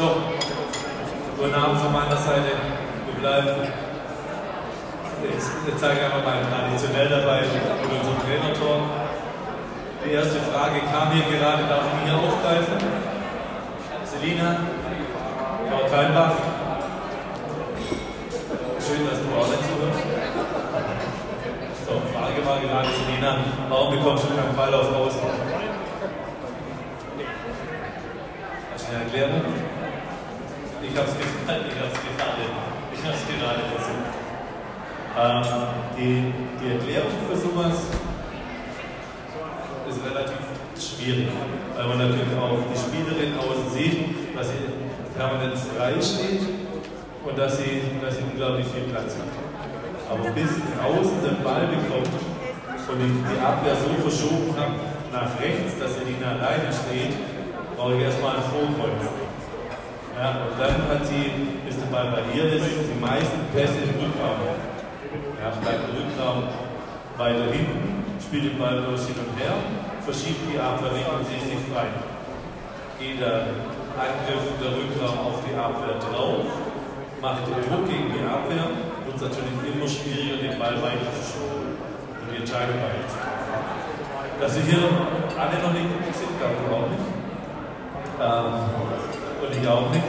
So, guten Abend von meiner Seite. Wir bleiben. Ich zeige einfach mal traditionell dabei mit unserem Trainertor. Die erste Frage kam hier gerade, darf ich hier aufgreifen? Selina, Frau Kleinbach. Schön, dass du auch nicht zuhörst. So, Frage war gerade, Selina, warum bekommst du keinen Ball auf Außen? Hast du eine Erklärung? Ich habe es gerade, ich habe es gerade, ich habe es gerade versucht. Ähm, die, die Erklärung für sowas ist relativ schwierig, weil man natürlich auch die Spielerin außen sieht, dass sie permanent frei steht und dass sie, dass sie unglaublich viel Platz hat. Aber bis außen den Ball bekommt und die, Abwehr so verschoben hat nach rechts, dass sie nicht alleine steht, brauche ich erstmal einen Vorkreuz. Ja, und dann hat sie, der Ball bei ihr ist, die meisten Pässe im Rückraum. Ja, bleibt im Rückraum weiter hinten, spielt den Ball bloß hin und her, verschiebt die Abwehr weg und sie ist nicht frei. Geht der Angriff, der Rückraum auf die Abwehr drauf, macht den Druck gegen die Abwehr, wird es natürlich immer schwieriger, den Ball weiter zu spielen und die Entscheidung weiterzutreffen. Dass sie hier alle noch nicht gut sind, glaube ich auch nicht. Ähm, und ich auch nicht.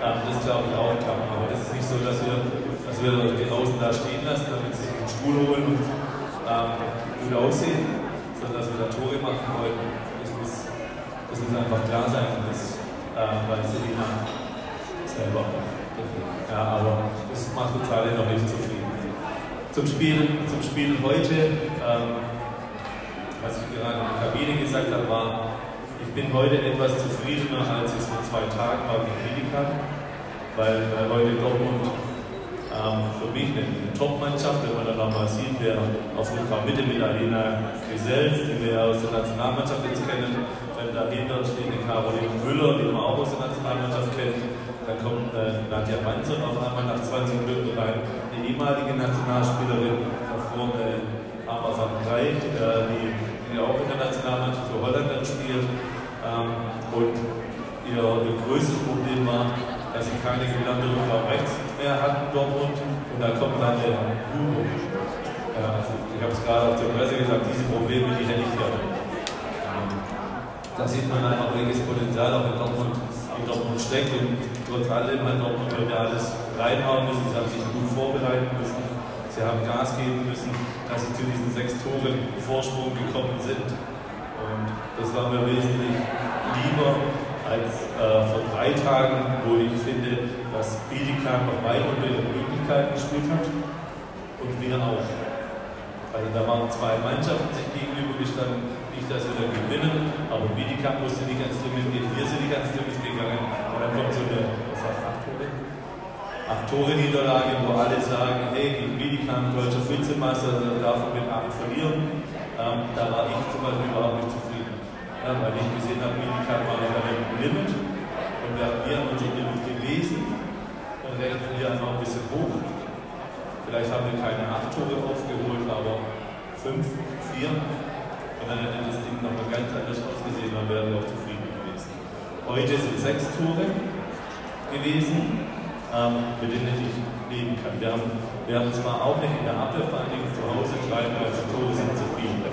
Ähm, das glaube ich auch klar. Aber das ist nicht so, dass wir, dass wir die Außen da stehen lassen, damit sie sich den Stuhl holen und ähm, gut aussehen, sondern dass wir da Tore machen wollen. Das muss, das muss einfach klar sein. Und das äh, weiß Selina selber. Ja, aber das macht uns alle noch nicht zufrieden. Zum Spiel, zum Spiel heute, ähm, was ich gerade in der Kabine gesagt habe, war, ich bin heute etwas zufriedener, als ich es vor zwei Tagen war mit Medica, weil, weil heute Dortmund ähm, für mich eine, Top-Mannschaft, wenn man dann nochmal sieht, wer auf Rückraum Mitte mit Alena Grisels, die wir aus der Nationalmannschaft jetzt kennen, wenn dahinter steht eine Caroline Müller, die man auch aus der Nationalmannschaft kennt, dann kommt äh, Nadja Manson auf einmal nach 20 Minuten rein, die ehemalige Nationalspielerin, davor äh, Arma van Kreich, äh, die, die auch in der Nationalmannschaft für Holland dann spielt. Ähm, und ihr, ihr größtes Problem war, dass sie keine gelernte Rückraum rechts mehr hatten Dortmund und da kommt dann der Hugo. Ja, also ich habe es gerade auf der Presse gesagt, diese Probleme, die hätte ich gerne. Ähm, da sieht man einfach, welches Potenzial auch in Dortmund, in Dortmund steckt und trotz allem hat Dortmund heute alles reinhauen müssen, sie haben sich gut vorbereiten müssen, sie haben Gas geben müssen, dass sie zu diesen sechs Toren Vorsprung gekommen sind. Und das war mir wesentlich lieber als äh, vor drei Tagen, wo ich finde, dass Bietigheim noch weit unter ihren Möglichkeiten gespielt hat und wir auch. Also da waren zwei Mannschaften sich gegenübergestanden, nicht, dass wir dann gewinnen, aber Bietigheim musste nicht ans Limit gehen, wir sind nicht ans Limit gegangen und dann kommt so eine, was war acht Tore? Acht Tore Niederlage, wo alle sagen, hey, gegen Bietigheim, deutscher Vizemeister, darf man mit acht verlieren. Ähm, da war ich zum Beispiel überhaupt nicht zufrieden. Ja, weil ich gesehen habe, Bietigheim war noch ein Limit und wir haben hier unser Limit gewesen und rechnen wir einfach ein bisschen hoch. Vielleicht haben wir keine acht Tore aufgeholt, aber fünf, vier. Und dann hätte das Ding nochmal ganz anders ausgesehen, dann wären wir auch zufrieden gewesen. Heute sind sechs Tore gewesen, ähm, mit denen ich leben kann. Wir haben, wir haben zwar auch nicht in der Abwehrvereinigung zu Hause 33 Tore sind zu viel.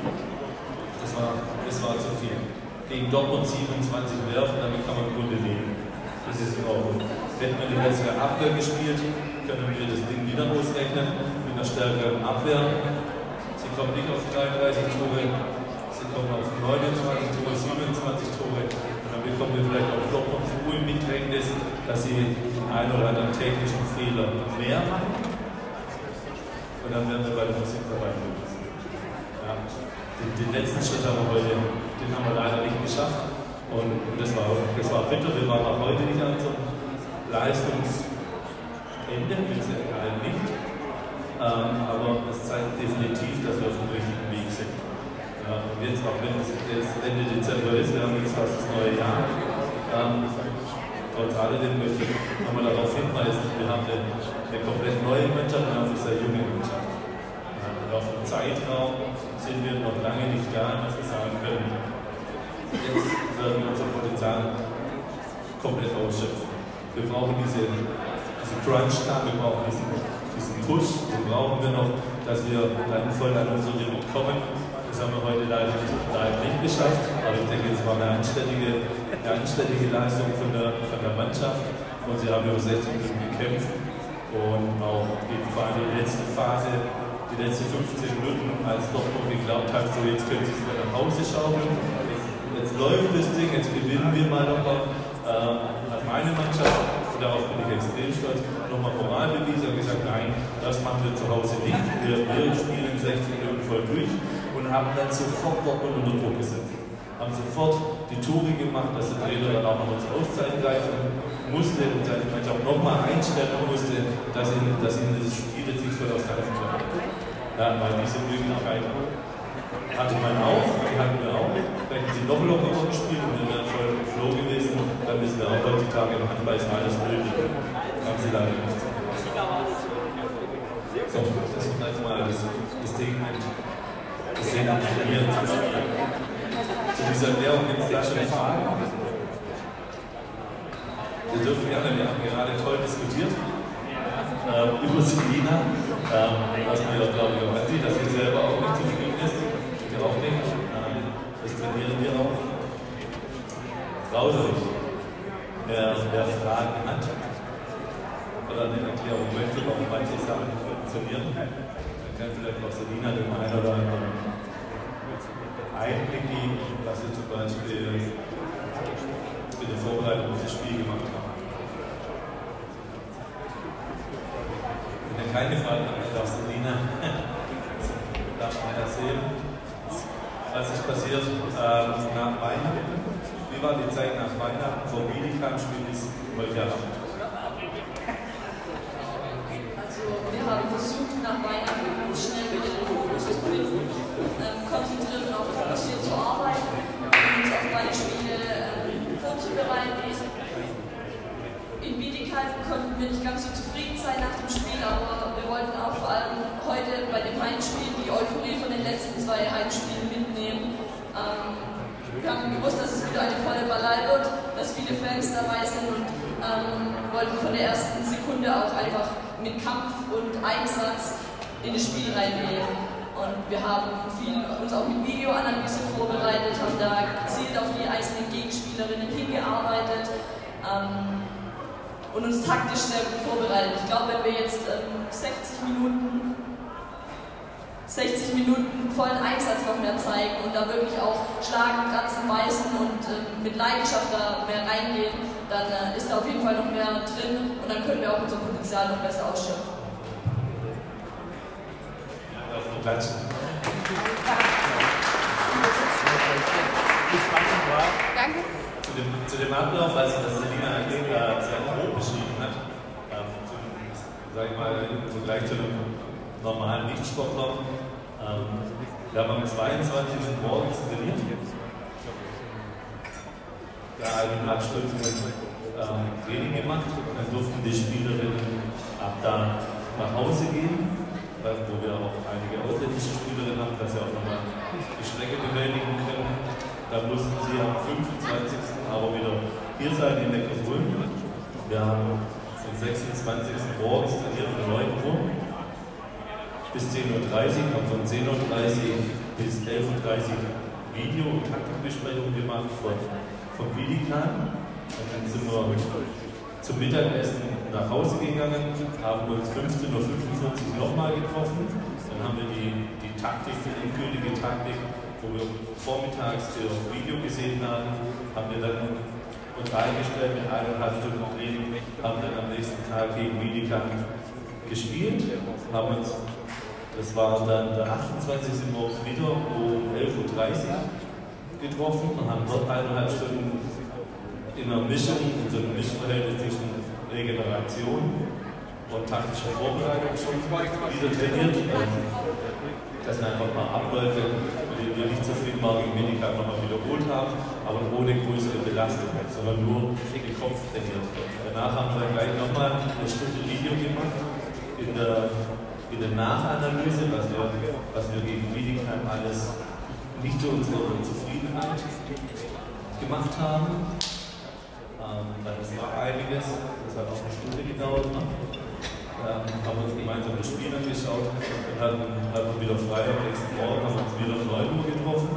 Das war, zu viel. Gegen Dortmund 27 werfen, damit kann man im Grunde leben. Das ist in Ordnung. Hätten wir die bessere Abwehr gespielt, können wir das Ding wieder ausrechnen mit einer stärkeren Abwehr. Sie kommen nicht auf 33 Tore, sie kommen auf 29 Tore, 27 Tore. Und dann bekommen wir vielleicht auch Dortmund so im Bedrängnis, dass sie einen oder anderen technischen Fehler mehr machen. Und dann werden wir bei der Musik dabei. Den, den, letzten Schritt haben wir heute, den haben wir leider nicht geschafft. Und das war, das war bitter, wir waren auch heute nicht an so einem Leistungs- Ende, mit Sicherheit nicht. Ähm, aber es zeigt definitiv, dass wir auf dem richtigen Weg sind. Ja, und jetzt, auch wenn es jetzt Ende Dezember ist, wir haben jetzt fast das neue Jahr, ähm, trotz alledem möchte ich nochmal darauf hinweisen, wir haben eine, eine komplett neue Mannschaft, wir haben eine sehr junge Mannschaft. Und auf dem Zeitraum sind wir noch lange nicht da, dass wir sagen können, jetzt werden wir unser Potenzial komplett ausschöpfen. Wir brauchen diese, diese Crunch-Time, wir brauchen diesen, diesen Push, den brauchen wir noch, dass wir dann voll an unsere Limit kommen. Das haben wir heute leider nicht, leider nicht geschafft, aber ich denke, es war eine anständige, eine anständige Leistung von der, von der Mannschaft und sie haben über 60 Minuten gekämpft und auch eben vor allem die letzte Phase, die letzten 15 Minuten, als Dortmund geglaubt hat, so jetzt können sie es wieder nach Hause schaukeln, jetzt, läuft das Ding, jetzt gewinnen wir mal nochmal äh, hat meine Mannschaft, und darauf bin ich extrem stolz, nochmal Moral bewiesen und gesagt, nein, das machen wir zu Hause nicht. Wir, wir spielen 60 Minuten voll durch und haben dann sofort Dortmund unter Druck gesetzt. Haben sofort die Tore gemacht, dass der Trainer dann auch noch ins Auszeit greifen musste und seine Mannschaft nochmal einstellen musste, dass ihnen, dass ihnen das Spiel jetzt nicht voll aus der Hand Ja, weil diese Möglichkeit hatte man auch, die hatten wir auch. Wenn sie noch lockerer gespielt und wir wären voll Flow gewesen, dann wissen wir auch heutzutage im Handball ist alles nötig. Haben sie leider nicht. So, das ist jetzt mal das, das Statement. Das Statement von mir zu dieser Lehrung gibt es da schon Fragen. Wir dürfen gerne, wir haben gerade toll diskutiert äh, über Selina, ähm, was man ja, glaube ich, auch ansieht, dass sie selber auch nicht zufrieden ist wir auch nicht. Ähm, das trainieren wir auch. Euch. Wer, wer Fragen hat oder eine Erklärung möchte, warum manche Sachen nicht funktionieren, dann kann vielleicht auch Selina dem einen oder anderen Einblick geben, was sie zum Beispiel in der Vorbereitung das Spiel gemacht haben. Wenn ihr keine Fragen habt, darf Selina darfst du erzählen was ist passiert ähm, nach Weihnachten? Wie war die Zeit nach Weihnachten vom Medikamp-Spiel bis heute Abend? Also wir haben versucht nach Weihnachten schnell wieder den Fokus zu finden, ähm, konzentriert und auch fokussiert zu arbeiten und uns auf beide Spiele ähm, vorzubereiten. In Bietigheim konnten wir nicht ganz so zufrieden sein nach dem Spiel, aber wir wollten auch vor allem heute bei dem Heimspiel die Euphorie von den letzten zwei Heimspielen mitnehmen. Ähm, wir haben gewusst, dass es wieder eine volle Ballei wird, dass viele Fans dabei sind und ähm, wollten von der ersten Sekunde auch einfach mit Kampf und Einsatz in das Spiel reingehen. Und wir haben viel, uns auch mit Videoanalyse vorbereitet, haben da gezielt auf die einzelnen Gegenspielerinnen hingearbeitet ähm, und uns taktisch sehr gut vorbereitet. Ich glaube, wenn wir jetzt ähm, 60 Minuten 60 Minuten vollen Einsatz noch mehr zeigen und da wirklich auch schlagen, kratzen, beißen und äh, mit Leidenschaft da mehr reingehen, dann äh, ist da auf jeden Fall noch mehr drin und dann können wir auch unser Potenzial noch besser ausschöpfen. Danke. Zu dem, zu dem Ablauf, als das Selina äh, sehr grob beschrieben hat, ähm, zu, sag ich mal, im Vergleich zu einem normalen Nichtsportler. Ähm, wir haben am 22. morgens trainiert. Da eineinhalb Stunden ähm, Training gemacht. Dann durften die Spielerinnen ab da nach Hause gehen, wo wir auch einige ausländische Spielerinnen haben, dass sie auch nochmal die Strecke bewältigen können. Dann mussten sie am 25. aber wieder hier sein in Neckarsulm. Wir haben am 26. morgens trainiert um 9 Uhr bis 10.30 Uhr, haben von 10.30 Uhr bis 11.30 Uhr Video- und Taktikbesprechungen gemacht von, von Bilikan. Und dann sind wir zum Mittagessen nach Hause gegangen, haben uns 15.45 Uhr nochmal getroffen. Dann haben wir die, die Taktik, die endgültige Taktik, wo wir vormittags auf Video gesehen haben, haben wir dann uns eingestellt mit eineinhalb Stunden Training, haben dann am nächsten Tag gegen Bilikan gespielt, haben uns das war dann der 28. morgens wieder um 11.30 Uhr getroffen und haben dort eineinhalb Stunden in einer Mischung, in so einem Mischverhältnis zwischen Regeneration und taktischer Vorbereitung schon wieder trainiert. Das sind einfach mal Abläufe, mit denen wir nicht viel mal gegen Medica nochmal wiederholt haben, aber ohne größere Belastung, sondern nur den Kopf trainiert. Danach haben wir gleich nochmal eine Stunde Video gemacht in der in der Nachanalyse, was wir, was wir gegen Wiedingheim alles nicht zu unserer Zufriedenheit gemacht haben. Ähm, das war einiges, das hat auch eine Stunde gedauert. Ähm, haben uns gemeinsam das Spiel angeschaut und hatten, hatten wieder frei am nächsten Morgen, haben uns wieder um 9 Uhr getroffen,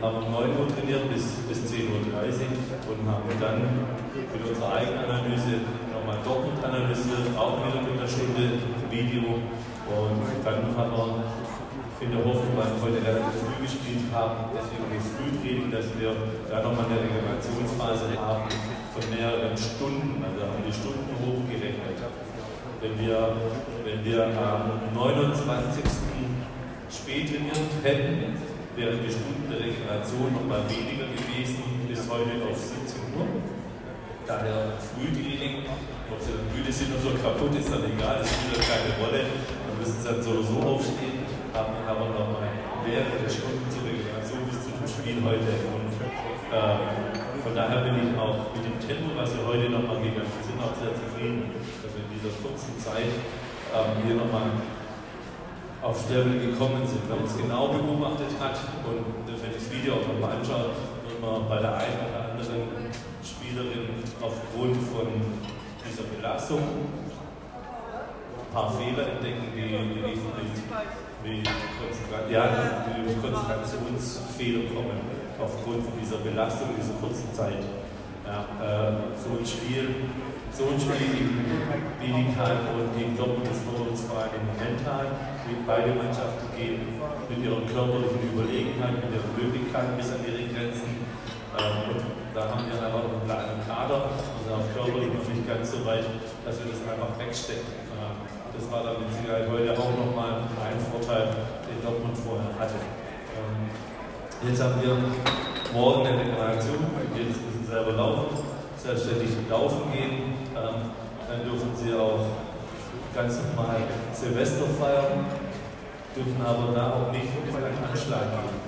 haben um 9 Uhr trainiert bis, bis 10.30 Uhr und haben dann mit unserer Eigenanalyse nochmal doppelt analysiert, auch wieder mit einer Stunde Video und dann haben wir in der Hoffnung, weil wir heute relativ früh gespielt haben, deswegen das Frühtraining, dass wir da nochmal eine Regenerationsphase haben von mehreren Stunden, also haben die Stunden hochgerechnet. Wenn wir, wenn wir am 29. spät trainiert hätten, wären die Stunden der Regeneration nochmal weniger gewesen, bis heute auf 17 Uhr. Daher Frühtraining, ob sie müde sind und so kaputt ist, dann egal, das spielt keine Rolle. Müssen dann so oder so aufstehen haben aber noch mal mehrere Stunden zur Regeneration bis zu dem Spiel heute. Und ähm, von daher bin ich auch mit dem Tempo, was wir heute noch mal gegangen sind, auch sehr zufrieden, dass wir in dieser kurzen Zeit ähm, hier nochmal aufs Level gekommen sind. Wer uns genau beobachtet hat und wenn ich das Video auch nochmal anschaue, wird man bei der einen oder anderen Spielerin aufgrund von dieser Belastung paar Fehler entdecken, die, die nicht wie Konzentrationsfehler kommen aufgrund dieser Belastung dieser kurzen Zeit. Ja, äh, so ein Spiel, so ein Spiel gegen Bietigheim und gegen Dortmund ist für uns vor allem mental, wie beide Mannschaften gehen mit ihrer körperlichen Überlegenheit, mit ihren Möglichkeiten bis an ihre Grenzen. Ähm, und da haben wir aber einen kleinen Kader, also auch körperlich noch nicht ganz so weit, dass wir das einfach wegstecken. Das war dann mit Sicherheit heute auch nochmal ein Vorteil, den Dortmund vorher hatte. Ähm, jetzt haben wir morgen eine Regeneration, jetzt müssen selber laufen, selbstständig laufen gehen. Ähm, dann dürfen sie auch ganz normal Silvester feiern, dürfen aber da auch nicht mit einem Anschlag gehen.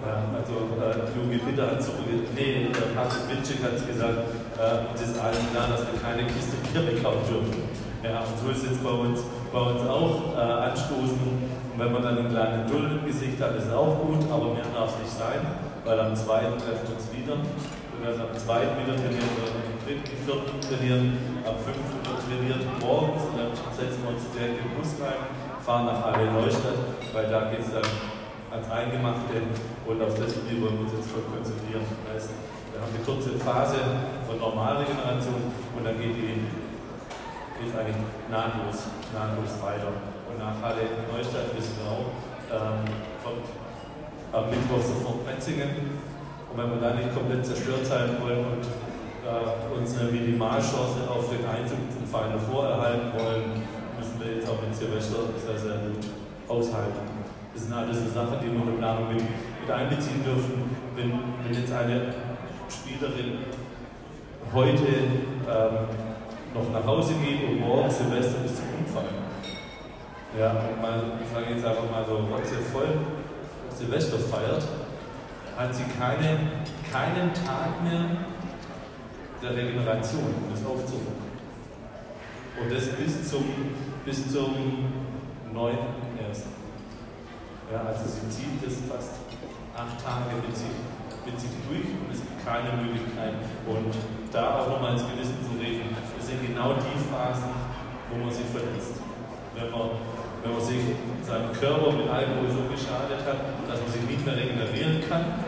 Ja, also äh, junge Bitte anzurufen. Nee, äh, Patrick Witschik hat gesagt, äh, es ist allen klar, dass wir keine Kiste Bier weghauen dürfen. Ja, und so ist es bei uns, bei uns auch äh, anstoßen. Und wenn man dann einen kleinen Dull im Gesicht hat, ist es auch gut, aber mehr darf es nicht sein, weil am zweiten treffen wir uns wieder. Wir werden am zweiten wieder trainieren, wir werden am dritten, vierten trainieren, am fünften wird trainiert morgens und dann setzen wir uns direkt den Bus rein, fahren nach Halle Neustadt, weil da geht es dann ans Eingemachte und auf das Spiel wollen wir uns jetzt schon konzentrieren. Das heißt, wir haben eine kurze Phase von Normalregeneration und dann geht die geht eigentlich nahtlos, nahtlos weiter. Und nach Halle Neustadt wissen wir auch, ähm, kommt am Mittwoch sofort Metzingen. Und wenn wir da nicht komplett zerstört sein wollen und äh, uns eine Minimalchance auf den Einzug zum Final vorerhalten wollen, müssen wir jetzt auch mit Silvester sehr, sehr gut aushalten. Das sind alles so Sachen, die wir in der Planung mit, mit einbeziehen dürfen. Wenn, wenn jetzt eine Spielerin heute ähm, noch nach Hause geht und morgen Silvester bis zum Umfallen. Ja, mal, ich sage jetzt einfach mal so, sie voll Silvester feiert, hat sie keine, keinen Tag mehr der Regeneration, um das aufzuholen. Und das bis zum, bis zum 9. ersten. Ja, also sie zieht das fast acht Tage mit sich, mit sich durch und es gibt keine Möglichkeit. Und da auch nochmal ins Gewissen zu reden, sind genau die Phasen, wo man sich verletzt. Wenn man, wenn man sich seinem Körper mit Alkohol so geschadet hat, dass man sich nicht mehr regenerieren kann,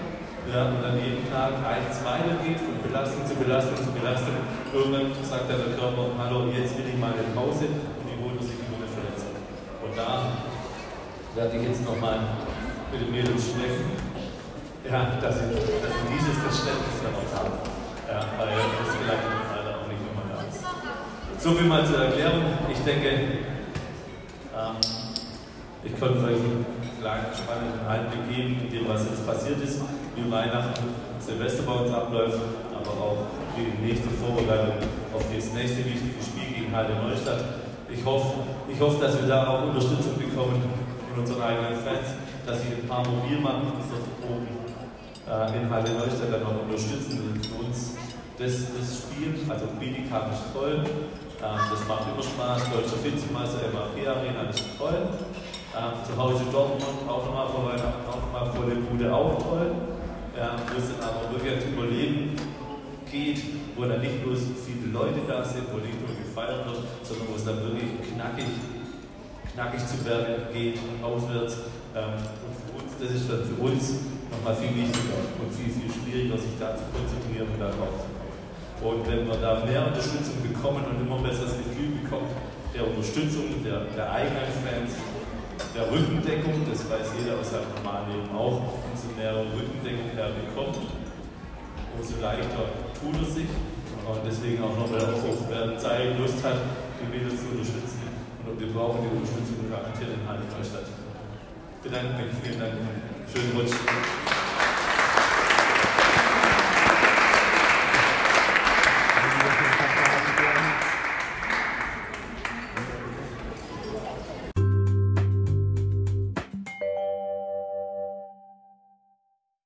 ja, und dann jeden Tag eins weitergeht, von Belastung zu Belastung zu Belastung. Irgendwann sagt dann der Körper, hallo, jetzt will ich mal eine Pause und die holt sich über eine Verletzung. Und da werde ich jetzt nochmal mit den Mädels sprechen, ja, dass sie, dieses Verständnis dann auch haben. Ja, weil das vielleicht so viel mal zur Erklärung. Ich denke, ähm, ich konnte euch einen kleinen spannenden Einblick geben, in dem, was jetzt passiert ist, wie Weihnachten, Silvester bei uns abläuft, aber auch die nächste Vorbereitung auf das nächste wichtige Spiel gegen Heide Neustadt. Ich hoffe, ich hoffe, dass wir da auch Unterstützung bekommen von unseren eigenen Fans, dass sie ein paar mobil machen, die dort oben äh, in Heide Neustadt dann auch unterstützen. Für uns das, das Spiel, also Bietigheim ist toll, ähm, das macht immer Spaß. Deutscher Vizemeister, MAP Arena, ist toll. Ähm, zu Hause Dortmund, auch nochmal vor Weihnachten, auch nochmal vor der Bude, auch toll. Ja, müssen aber wirklich jetzt überleben. geht, wo dann nicht bloß viele Leute da sind, wo nicht nur gefeiert wird, sondern wo es dann wirklich knackig, knackig zu werden geht, auswärts. Ähm, und für uns, das ist dann für uns nochmal viel wichtiger und viel, viel schwieriger, sich da zu konzentrieren und da drauf zu kommen. Und wenn wir da mehr Unterstützung bekommen und immer besser das Gefühl bekommt, der Unterstützung der, der eigenen Fans, der Rückendeckung, das weiß jeder aus seinem normalen Leben auch, umso mehr Rückendeckung er bekommt, umso leichter tut es sich. Und deswegen auch nochmal der Aufruf, wer Zeit, Lust hat, die Mädels zu unterstützen. Und wir brauchen die Unterstützung garantiert in Halle Neustadt. Ich bedanke mich, vielen Dank schönen Rutsch.